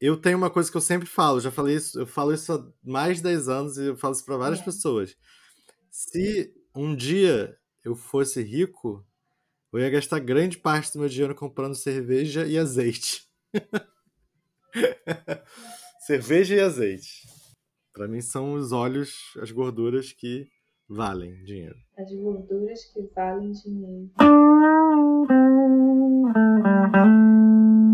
eu tenho uma coisa que eu sempre falo, já falei isso, eu falo isso há mais de 10 anos e eu falo isso para várias é. pessoas. Se um dia eu fosse rico, eu ia gastar grande parte do meu dinheiro comprando cerveja e azeite. cerveja e azeite. Para mim são os óleos, as gorduras que valem dinheiro. As gorduras que valem dinheiro.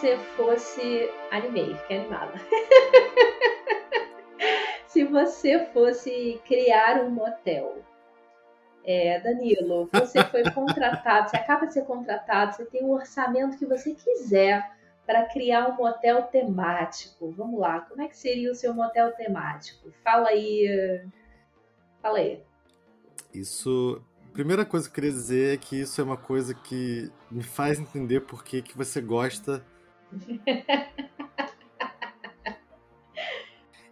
você fosse anime, fiquei animada. Se você fosse criar um motel, é, Danilo, você foi contratado, você acaba de ser contratado, você tem o orçamento que você quiser para criar um motel temático. Vamos lá, como é que seria o seu motel temático? Fala aí. Fala aí. Isso. Primeira coisa que eu queria dizer é que isso é uma coisa que me faz entender por que, que você gosta.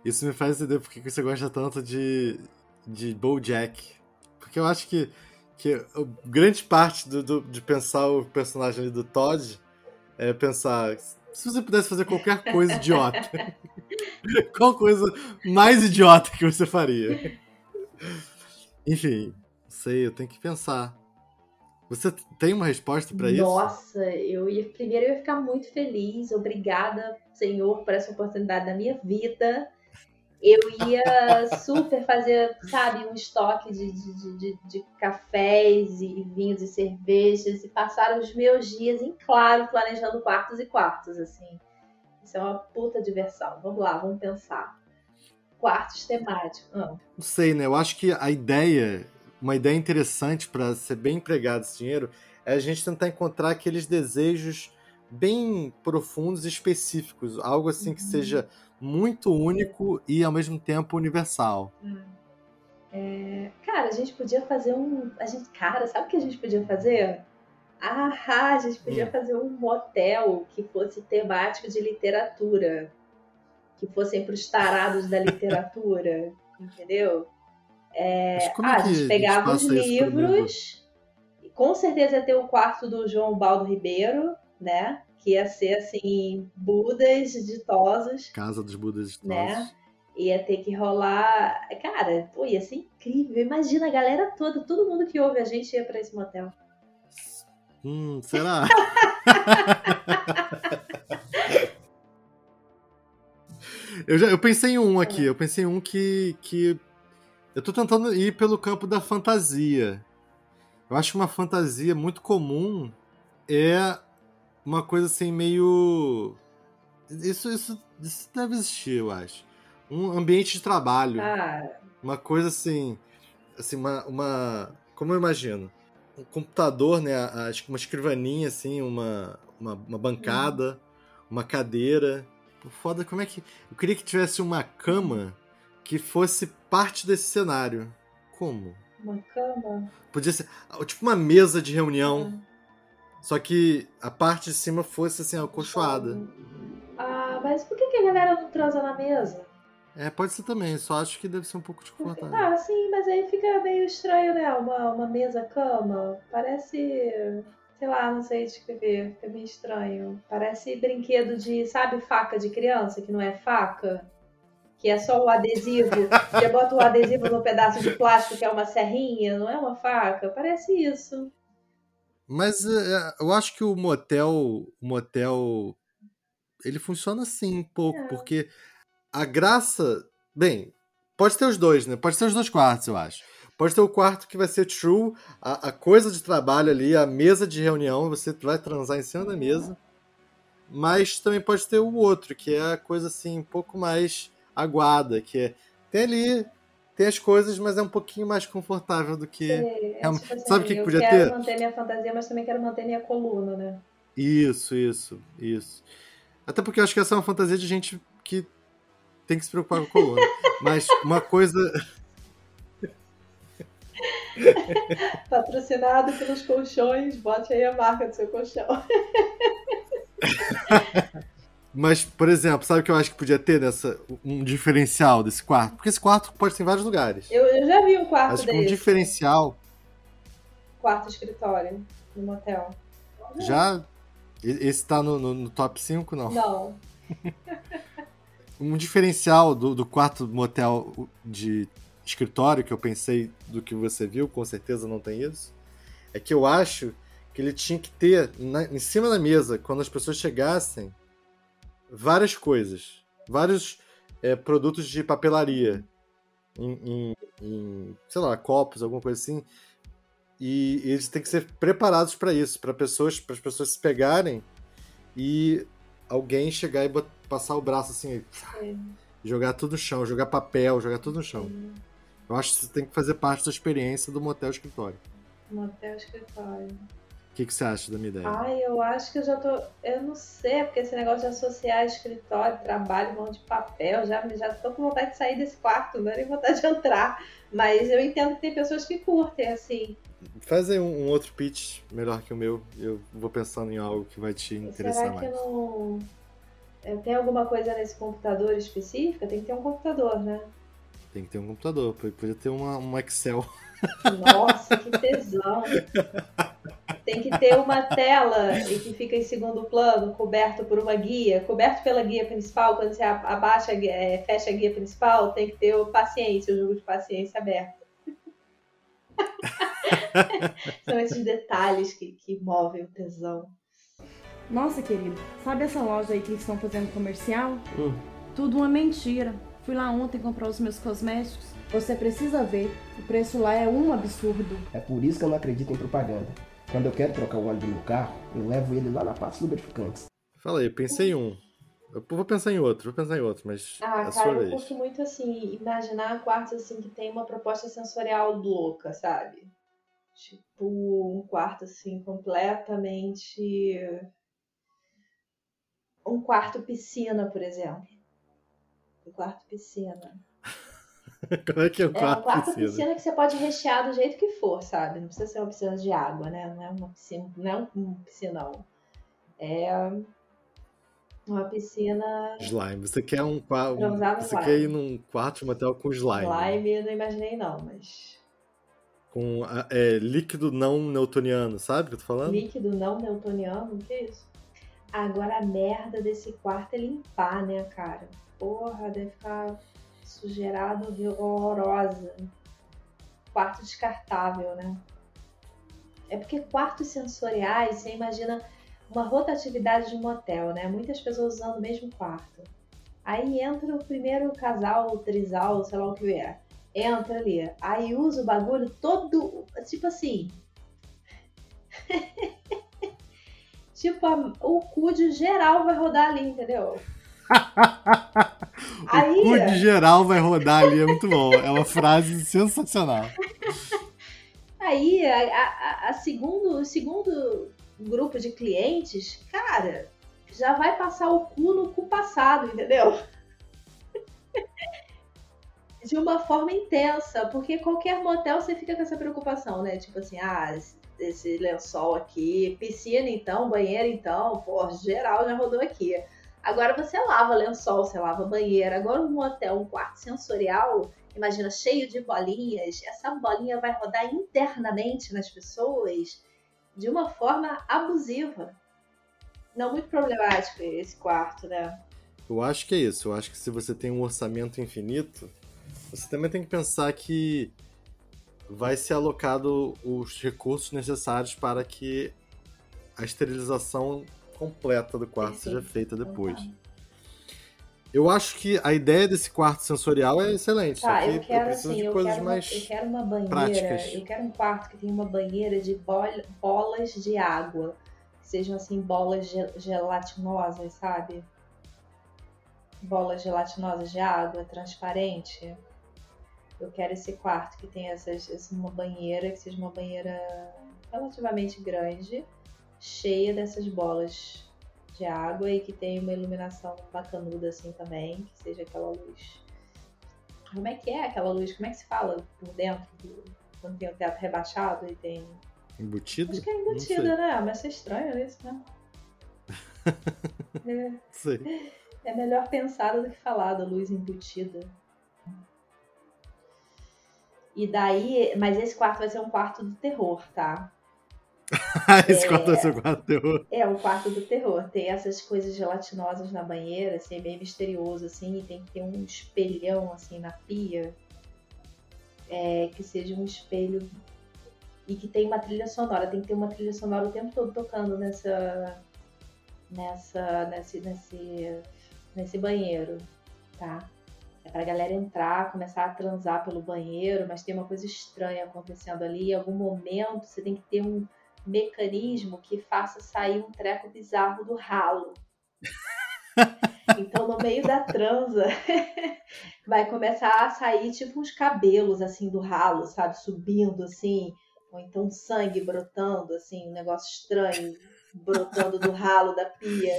Isso me faz entender por que, você gosta tanto de, de Bojack porque eu acho que, que grande parte do, do, de pensar o personagem do Todd é pensar se você pudesse fazer qualquer coisa idiota, qual coisa mais idiota que você faria? Enfim, sei, eu tenho que pensar. Você tem uma resposta para isso? Nossa, eu ia primeiro eu ia ficar muito feliz. Obrigada, Senhor, por essa oportunidade na minha vida eu ia super fazer, sabe, um estoque de, de, de, de, cafés e vinhos e cervejas e passar os meus dias em claro planejando quartos e quartos, assim. Isso é uma puta diversão. Vamos lá, vamos pensar. Quartos temáticos. Ah. Não sei, né? Eu acho que a ideia, uma ideia interessante para ser bem empregado esse dinheiro, é a gente tentar encontrar aqueles desejos bem profundos e específicos. Algo assim que uhum. seja muito único e ao mesmo tempo universal. Hum. É, cara, a gente podia fazer um. A gente, cara, sabe o que a gente podia fazer? Ah, a gente podia hum. fazer um motel que fosse temático de literatura. Que fossem para os tarados da literatura. entendeu? É, ah, é a gente pegava os livros. Com certeza ia ter o quarto do João Baldo Ribeiro, né? que ia ser assim, Budas ditosos. Casa dos Budas ditosos. Né? Ia ter que rolar. Cara, pô, ia ser incrível. Imagina a galera toda, todo mundo que ouve a gente ia para esse motel. Hum, será? eu, já, eu pensei em um aqui, eu pensei em um que, que. Eu tô tentando ir pelo campo da fantasia. Eu acho que uma fantasia muito comum é uma coisa assim meio. Isso, isso, isso deve existir, eu acho. Um ambiente de trabalho. Ah. Uma coisa assim. Assim, uma, uma. Como eu imagino? Um computador, né? Acho que uma escrivaninha, assim, uma, uma, uma bancada, hum. uma cadeira. Foda, como é que. Eu queria que tivesse uma cama que fosse parte desse cenário. Como? Uma cama? Podia ser. Tipo uma mesa de reunião. Hum. Só que a parte de cima fosse assim, acolchoada. Ah, mas por que, que a galera não transa na mesa? É, pode ser também, só acho que deve ser um pouco desconfortável. Ah, sim, mas aí fica meio estranho, né? Uma, uma mesa-cama. Parece. Sei lá, não sei descrever, fica meio estranho. Parece brinquedo de, sabe, faca de criança, que não é faca? Que é só o adesivo. Já bota o adesivo no pedaço de plástico que é uma serrinha, não é uma faca? Parece isso. Mas uh, eu acho que o motel, o motel, ele funciona assim um pouco, é. porque a graça, bem, pode ter os dois, né? Pode ter os dois quartos, eu acho. Pode ter o quarto que vai ser true, a, a coisa de trabalho ali, a mesa de reunião, você vai transar em cima da mesa. Mas também pode ter o outro, que é a coisa assim, um pouco mais aguada, que é tem ali tem as coisas, mas é um pouquinho mais confortável do que. É, é, tipo assim, Sabe o que, que podia ter? Eu quero manter minha fantasia, mas também quero manter minha coluna, né? Isso, isso, isso. Até porque eu acho que essa é uma fantasia de gente que tem que se preocupar com a coluna. mas uma coisa. Patrocinado pelos colchões, bote aí a marca do seu colchão. Mas, por exemplo, sabe o que eu acho que podia ter nessa um diferencial desse quarto? Porque esse quarto pode ter em vários lugares. Eu, eu já vi um quarto acho desse. um diferencial. Quarto escritório. no motel. Já? Esse tá no, no, no top 5, não? Não. um diferencial do, do quarto motel de escritório que eu pensei do que você viu, com certeza não tem isso, é que eu acho que ele tinha que ter na, em cima da mesa, quando as pessoas chegassem, várias coisas. Vários é, produtos de papelaria. Em, em, em, sei lá, copos, alguma coisa assim. E, e eles têm que ser preparados para isso, para pessoas, para as pessoas se pegarem e alguém chegar e botar, passar o braço assim, jogar tudo no chão, jogar papel, jogar tudo no chão. Eu acho que você tem que fazer parte da experiência do motel escritório. Motel escritório. O que, que você acha da minha ideia? Ai, eu acho que eu já tô. Eu não sei, porque esse negócio de associar escritório, trabalho, mão de papel, já, já tô com vontade de sair desse quarto, não é nem vontade de entrar. Mas eu entendo que tem pessoas que curtem, assim. Faz aí um, um, outro pitch melhor que o meu. Eu vou pensando em algo que vai te interessar Será mais. Que não... É, tem alguma coisa nesse computador específica? Tem que ter um computador, né? Tem que ter um computador. Podia ter uma, um Excel. Nossa, que tesão! Tem que ter uma tela e que fica em segundo plano, coberto por uma guia, coberto pela guia principal. Quando você abaixa, é, fecha a guia principal, tem que ter o paciência, o jogo de paciência aberto. São esses detalhes que, que movem o tesão. Nossa, querido, sabe essa loja aí que eles estão fazendo comercial? Hum. Tudo uma mentira. Fui lá ontem comprar os meus cosméticos. Você precisa ver, o preço lá é um absurdo. É por isso que eu não acredito em propaganda. Quando eu quero trocar o óleo do meu carro, eu levo ele lá na parte lubrificantes. Fala aí, pensei em um. Eu vou pensar em outro, vou pensar em outro, mas. Ah, é cara, eu vez. curto muito assim, imaginar quartos assim que tem uma proposta sensorial louca, sabe? Tipo, um quarto assim completamente. Um quarto piscina, por exemplo. Um quarto piscina. Como é que é o quarto, é, um quarto piscina? piscina que você pode rechear do jeito que for, sabe? Não precisa ser uma piscina de água, né? Não é uma piscina, não é um piscinão. É uma piscina. Slime. Você quer um quarto. Você slime. quer ir num quarto de motel com slime. Slime eu não imaginei, não, mas. Com é, líquido não newtoniano, sabe o que eu tô falando? Líquido não newtoniano? O que é isso? Agora a merda desse quarto é limpar, né, cara? Porra, deve ficar sujeirado horrorosa. Quarto descartável, né? É porque quartos sensoriais, você imagina uma rotatividade de um motel, né? Muitas pessoas usando o mesmo quarto. Aí entra o primeiro casal, o trisal, sei lá o que é. Entra ali. Aí usa o bagulho todo. Tipo assim. tipo, a, o cu de geral vai rodar ali, entendeu? o Aí... cu de geral vai rodar ali, é muito bom. É uma frase sensacional. Aí, a, a, a segundo, o segundo grupo de clientes, cara, já vai passar o cu no cu passado, entendeu? de uma forma intensa, porque qualquer motel você fica com essa preocupação, né? Tipo assim, ah, esse lençol aqui, piscina então, banheiro então, pô, geral já rodou aqui. Agora você lava lençol, você lava banheiro. Agora um hotel, um quarto sensorial, imagina, cheio de bolinhas, essa bolinha vai rodar internamente nas pessoas de uma forma abusiva. Não muito problemático esse quarto, né? Eu acho que é isso. Eu acho que se você tem um orçamento infinito, você também tem que pensar que vai ser alocado os recursos necessários para que a esterilização completa do quarto Sim. seja feita depois. Eu acho que a ideia desse quarto sensorial é excelente. Tá, eu quero eu preciso assim, eu quero mais. Uma, eu quero uma banheira. Práticas. Eu quero um quarto que tenha uma banheira de bolas de água. Que sejam assim, bolas gelatinosas, sabe? Bolas gelatinosas de água, transparente. Eu quero esse quarto que tenha essas, uma banheira, que seja uma banheira relativamente grande, cheia dessas bolas de água e que tenha uma iluminação bacanuda assim também, que seja aquela luz. Como é que é aquela luz? Como é que se fala por dentro do, quando tem o teto rebaixado e tem. Embutido? Acho que é embutida, né? Mas é estranho isso, né? é, sei. é melhor pensado do que falado, luz embutida. E daí, mas esse quarto vai ser um quarto do terror, tá? Esse é, quarto ser o quarto do terror. É, o quarto do terror. Tem essas coisas gelatinosas na banheira, assim, é bem misterioso, assim, e tem que ter um espelhão, assim, na pia. É, que seja um espelho e que tem uma trilha sonora. Tem que ter uma trilha sonora o tempo todo tocando nessa. nessa. nesse. nesse, nesse banheiro, tá? É pra galera entrar, começar a transar pelo banheiro, mas tem uma coisa estranha acontecendo ali. Em algum momento você tem que ter um mecanismo que faça sair um treco bizarro do ralo. Então, no meio da transa, vai começar a sair tipo uns cabelos assim do ralo, sabe? Subindo assim, ou então sangue brotando, assim, um negócio estranho, brotando do ralo da pia.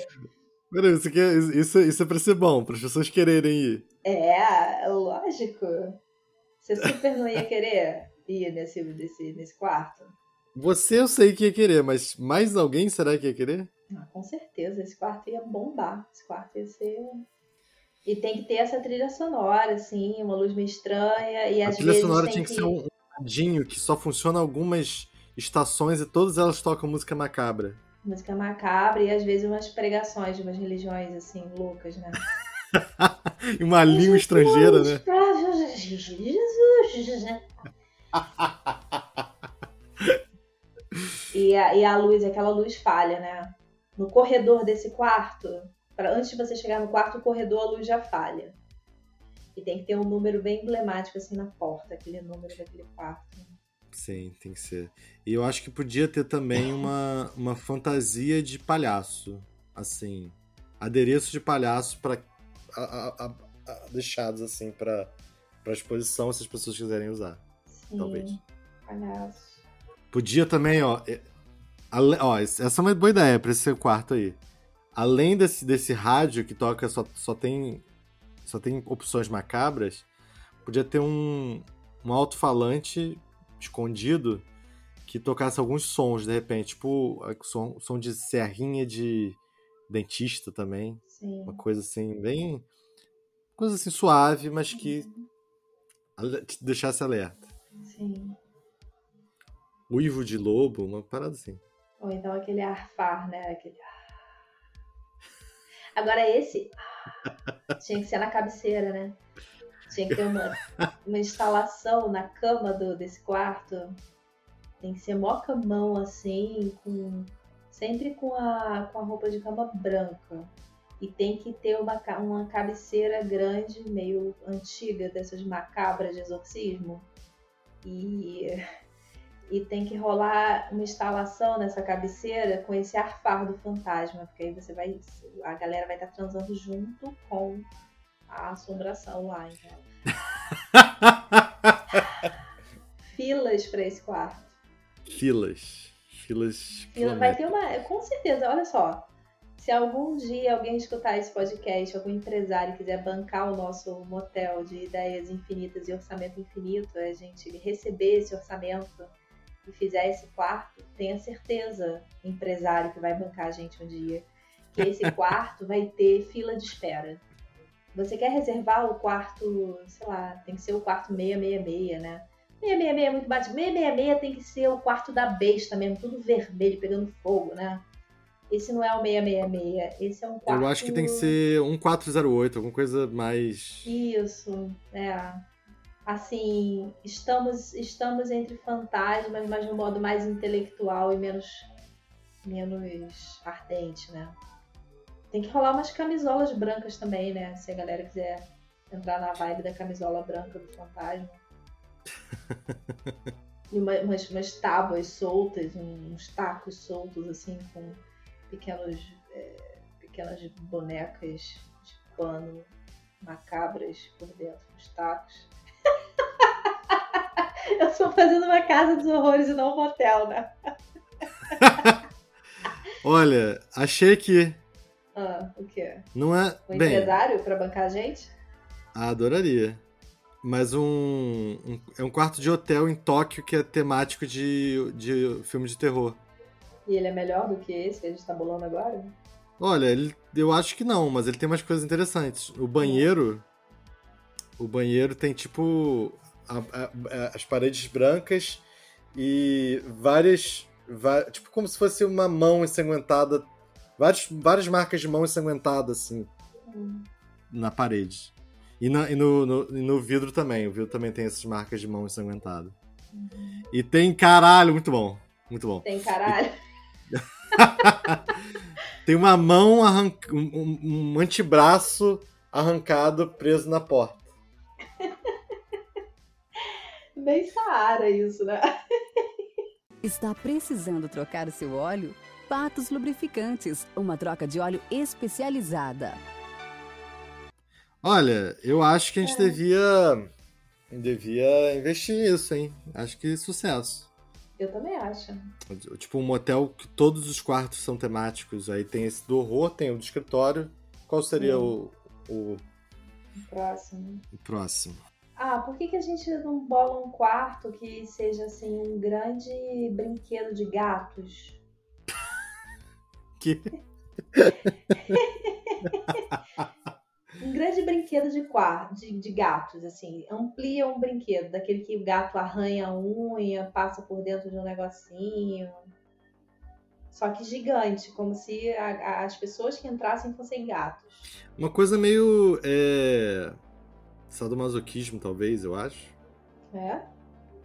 Peraí, isso, aqui é, isso, isso é pra ser bom, para as pessoas quererem ir. É, lógico. Você super não ia querer ir nesse, nesse, nesse quarto? Você eu sei que ia querer, mas mais alguém será que ia querer? Ah, com certeza, esse quarto ia bombar. Esse quarto ia ser. E tem que ter essa trilha sonora, assim, uma luz meio estranha. E a às trilha vezes sonora tinha que, que ser um radinho que só funciona algumas estações e todas elas tocam música macabra. Música macabra e às vezes umas pregações de umas religiões, assim, loucas, né? e uma língua estrangeira, né? Jesus! E, a, e a luz, aquela luz falha, né? No corredor desse quarto, para antes de você chegar no quarto, o corredor, a luz já falha. E tem que ter um número bem emblemático assim na porta, aquele número daquele quarto. Sim, tem que ser. E eu acho que podia ter também uma, uma fantasia de palhaço. Assim, adereço de palhaço para deixados assim para para exposição se as pessoas quiserem usar. Sim, talvez. Palhaço. Podia também, ó, ó, essa é uma boa ideia para esse seu quarto aí. Além desse, desse rádio que toca só, só tem só tem opções macabras, podia ter um, um alto-falante escondido que tocasse alguns sons, de repente, tipo som, som de serrinha de dentista também. Sim. Uma coisa assim, bem. Coisa assim suave, mas que uhum. te deixasse alerta. Sim. Uivo de lobo, uma parada assim. Ou então aquele arfar, né? Aquele. Agora esse tinha que ser na cabeceira, né? Tinha que ter uma, uma instalação na cama do, desse quarto. Tem que ser mó camão assim, com sempre com a, com a roupa de cama branca. E tem que ter uma, uma cabeceira grande, meio antiga, dessas macabras de exorcismo. E e tem que rolar uma instalação nessa cabeceira com esse arfar do fantasma, porque aí você vai, a galera vai estar transando junto com a assombração lá, então. Filas para esse quarto. Filas. Filas. Fila, vai ter uma, com certeza, olha só. Se algum dia alguém escutar esse podcast, algum empresário quiser bancar o nosso motel de ideias infinitas e orçamento infinito, a gente receber esse orçamento e fizer esse quarto, tenha certeza, empresário que vai bancar a gente um dia, que esse quarto vai ter fila de espera. Você quer reservar o quarto, sei lá, tem que ser o quarto 666, né? 666 é muito batido. 666 tem que ser o quarto da besta mesmo, tudo vermelho, pegando fogo, né? Esse não é o 666, esse é um quarto... Eu acho que tem que ser 1408, alguma coisa mais... Isso, é assim, estamos estamos entre fantasmas, mas de um modo mais intelectual e menos menos ardente, né? Tem que rolar umas camisolas brancas também, né? Se a galera quiser entrar na vibe da camisola branca do fantasma. e uma, umas, umas tábuas soltas, uns tacos soltos, assim, com pequenos, é, pequenas bonecas de pano macabras por dentro dos tacos. Eu estou fazendo uma casa dos horrores e não um motel, né? Olha, achei que. Ah, o quê? Não é. Um Bem, empresário para bancar a gente? Adoraria. Mas um, um, É um quarto de hotel em Tóquio que é temático de, de filme de terror. E ele é melhor do que esse que a gente tá bolando agora? Olha, ele, eu acho que não, mas ele tem umas coisas interessantes. O banheiro. O banheiro tem tipo a, a, as paredes brancas e várias tipo como se fosse uma mão ensanguentada. Várias, várias marcas de mão ensanguentada, assim. Hum. Na parede. E, na, e no, no, no, vidro também. O vidro também tem essas marcas de mão ensanguentada. Uhum. E tem caralho, muito bom. Muito bom. Tem caralho. tem uma mão arranca... um, um antebraço arrancado preso na porta. Bem Saara isso, né? Está precisando trocar o seu óleo? Patos Lubrificantes, uma troca de óleo especializada. Olha, eu acho que a gente é. devia devia investir nisso, hein? Acho que sucesso. Eu também acho. Tipo um motel que todos os quartos são temáticos. Aí tem esse do horror, tem o do escritório. Qual seria o, o... o próximo? O próximo. Ah, por que, que a gente não bola um quarto que seja assim um grande brinquedo de gatos? que? um grande brinquedo de, quarto, de, de, gatos, assim. Amplia um brinquedo, daquele que o gato arranha a unha, passa por dentro de um negocinho. Só que gigante, como se a, a, as pessoas que entrassem fossem gatos. Uma coisa meio. É... Sadomasoquismo, talvez, eu acho. É?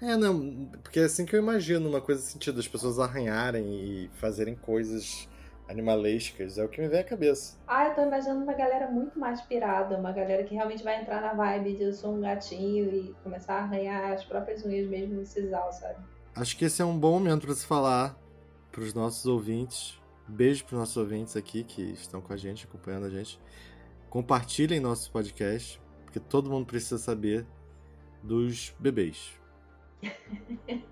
É, não, porque é assim que eu imagino, uma coisa sentido, as pessoas arranharem e fazerem coisas animalescas, é o que me vem à cabeça. Ah, eu tô imaginando uma galera muito mais pirada, uma galera que realmente vai entrar na vibe de eu sou um gatinho e começar a arranhar as próprias unhas mesmo no sisal, sabe? Acho que esse é um bom momento para se falar pros nossos ouvintes. Beijo pros nossos ouvintes aqui que estão com a gente, acompanhando a gente. Compartilhem nosso podcast, porque todo mundo precisa saber dos bebês.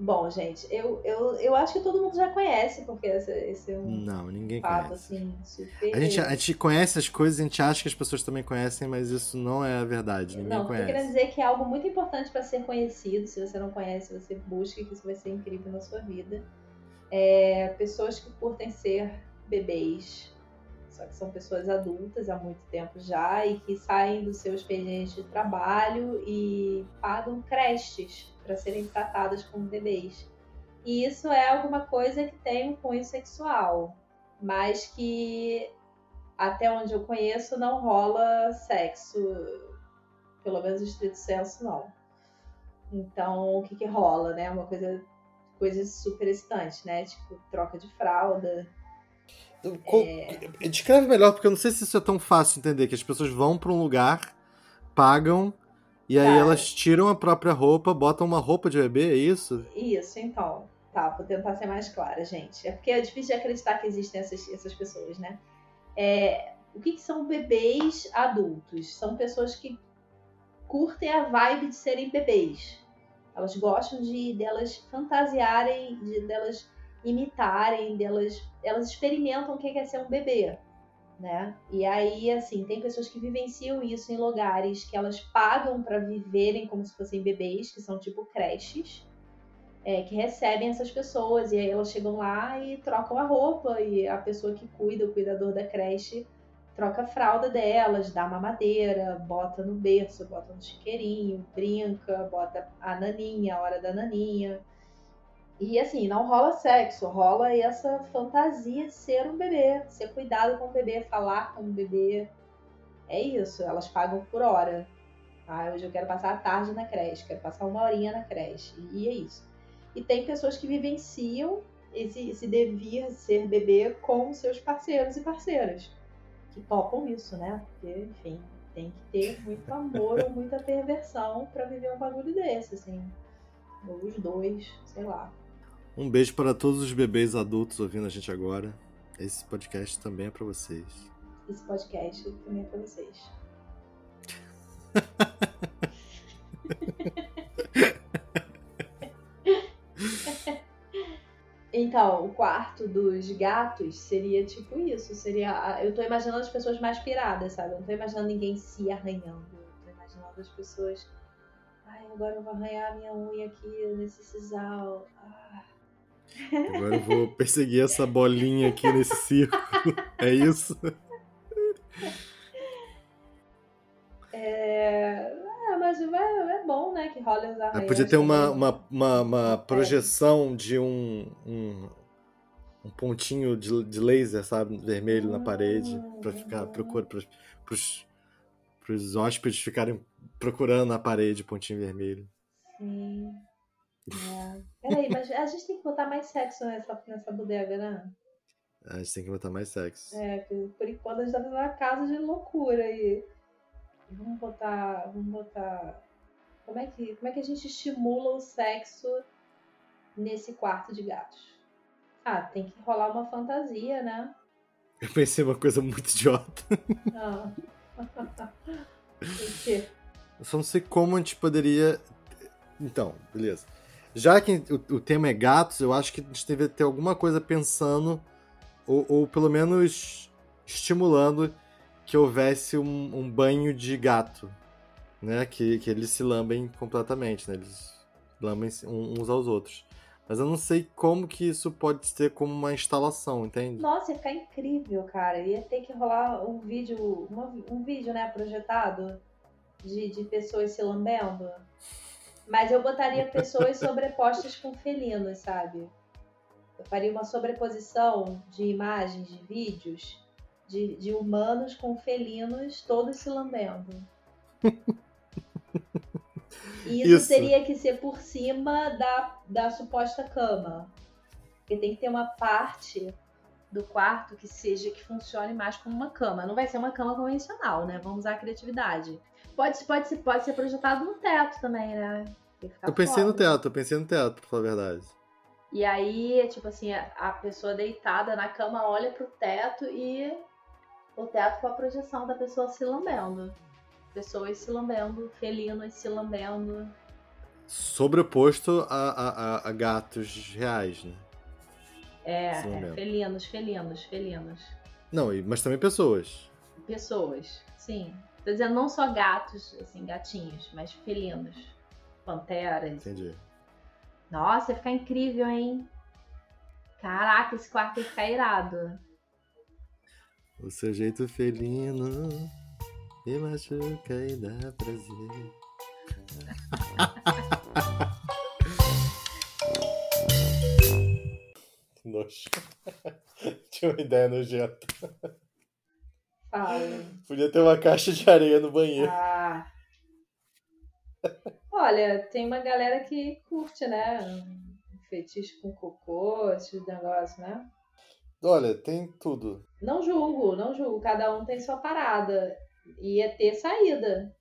Bom, gente, eu, eu, eu acho que todo mundo já conhece, porque esse, esse é um Não, ninguém fato, conhece. assim, super... A gente, a gente conhece as coisas, a gente acha que as pessoas também conhecem, mas isso não é a verdade, ninguém não, conhece. Não, querendo dizer que é algo muito importante para ser conhecido, se você não conhece, você busque, que isso vai ser incrível na sua vida. É, pessoas que curtem ser bebês, só que são pessoas adultas há muito tempo já e que saem do seu expediente de trabalho e pagam creches para serem tratadas como bebês. E isso é alguma coisa que tem um cunho sexual, mas que até onde eu conheço não rola sexo, pelo menos estrito senso não. Então, o que que rola, né? Uma coisa coisas super excitantes, né? Tipo, troca de fralda. É... Descreve melhor, porque eu não sei se isso é tão fácil de entender, que as pessoas vão para um lugar, pagam e aí elas tiram a própria roupa, botam uma roupa de bebê, é isso? Isso, então. Tá, vou tentar ser mais clara, gente. É porque é difícil de acreditar que existem essas, essas pessoas, né? É, o que, que são bebês adultos? São pessoas que curtem a vibe de serem bebês. Elas gostam de delas fantasiarem, de delas imitarem, delas elas experimentam o que é ser um bebê né? E aí, assim, tem pessoas que vivenciam isso em lugares que elas pagam para viverem como se fossem bebês, que são tipo creches, é, que recebem essas pessoas e aí elas chegam lá e trocam a roupa e a pessoa que cuida, o cuidador da creche, troca a fralda delas, dá mamadeira, bota no berço, bota no chiqueirinho, brinca, bota a naninha, a hora da naninha. E assim, não rola sexo, rola essa fantasia de ser um bebê, ser cuidado com o bebê, falar com o bebê. É isso, elas pagam por hora. Ah, hoje eu quero passar a tarde na creche, quero passar uma horinha na creche. E é isso. E tem pessoas que vivenciam esse, esse devir ser bebê com seus parceiros e parceiras. Que topam isso, né? Porque, enfim, tem que ter muito amor ou muita perversão para viver um bagulho desse, assim. Ou os dois, sei lá. Um beijo para todos os bebês adultos ouvindo a gente agora. Esse podcast também é para vocês. Esse podcast também é para vocês. Então, o quarto dos gatos seria tipo isso. Seria. Eu tô imaginando as pessoas mais piradas, sabe? Eu não tô imaginando ninguém se arranhando. Eu tô imaginando as pessoas. Ai, agora eu vou arranhar a minha unha aqui nesse sisal. Ah. Agora eu vou perseguir essa bolinha aqui nesse círculo. É isso? É, é mas é, é bom, né? Que rola os arranhões. podia ter uma, uma, uma, uma, projeção de um, um, um pontinho de, de, laser, sabe? Vermelho na parede, para ficar procura pros, pros hóspedes ficarem procurando na parede pontinho vermelho. Sim. É. Peraí, mas a gente tem que botar mais sexo nessa, nessa bodega, né? A gente tem que botar mais sexo. É, por enquanto a gente tá fazendo uma casa de loucura aí. Vamos botar. Vamos botar. Como é que, como é que a gente estimula o sexo nesse quarto de gatos? Ah, tem que rolar uma fantasia, né? Eu pensei uma coisa muito idiota. Ah. Eu só não sei como a gente poderia. Então, beleza. Já que o, o tema é gatos, eu acho que a gente deveria ter alguma coisa pensando, ou, ou pelo menos estimulando que houvesse um, um, banho de gato, né? Que, que eles se lambem completamente, né? Eles lambem uns aos outros. Mas eu não sei como que isso pode ser como uma instalação, entende? Nossa, ia ficar incrível, cara. Ia ter que rolar um vídeo, um vídeo, né, projetado de, de pessoas se lambendo. Mas eu botaria pessoas sobrepostas com felinos, sabe? Eu faria uma sobreposição de imagens, de vídeos, de, de humanos com felinos todos se lambendo. E isso, isso, teria que ser por cima da, da suposta cama. Porque tem que ter uma parte do quarto que seja que funcione mais como uma cama. Não vai ser uma cama convencional, né? Vamos usar a criatividade. Pode, pode, ser, pode ser projetado no teto também, né? Eu pensei foda. no teto, eu pensei no teto, pra falar a verdade. E aí, tipo assim, a pessoa deitada na cama olha pro teto e o teto com a projeção da pessoa se lambendo. Pessoas se lambendo, felinos se lambendo. Sobreposto a, a, a gatos reais, né? É, é, felinos, felinos, felinos. Não, mas também pessoas. Pessoas, sim. Tô dizendo não só gatos, assim, gatinhos, mas felinos. Panteras. Entendi. Nossa, ia ficar incrível, hein? Caraca, esse quarto ia ficar irado. O seu jeito felino me machuca e dá prazer. Nojo. Tinha uma ideia nojenta. Fala. Podia ter uma caixa de areia no banheiro. Ah. Olha, tem uma galera que curte, né? Um fetiche com cocô, esses negócios, né? Olha, tem tudo. Não julgo, não julgo. Cada um tem sua parada. Ia ter saída.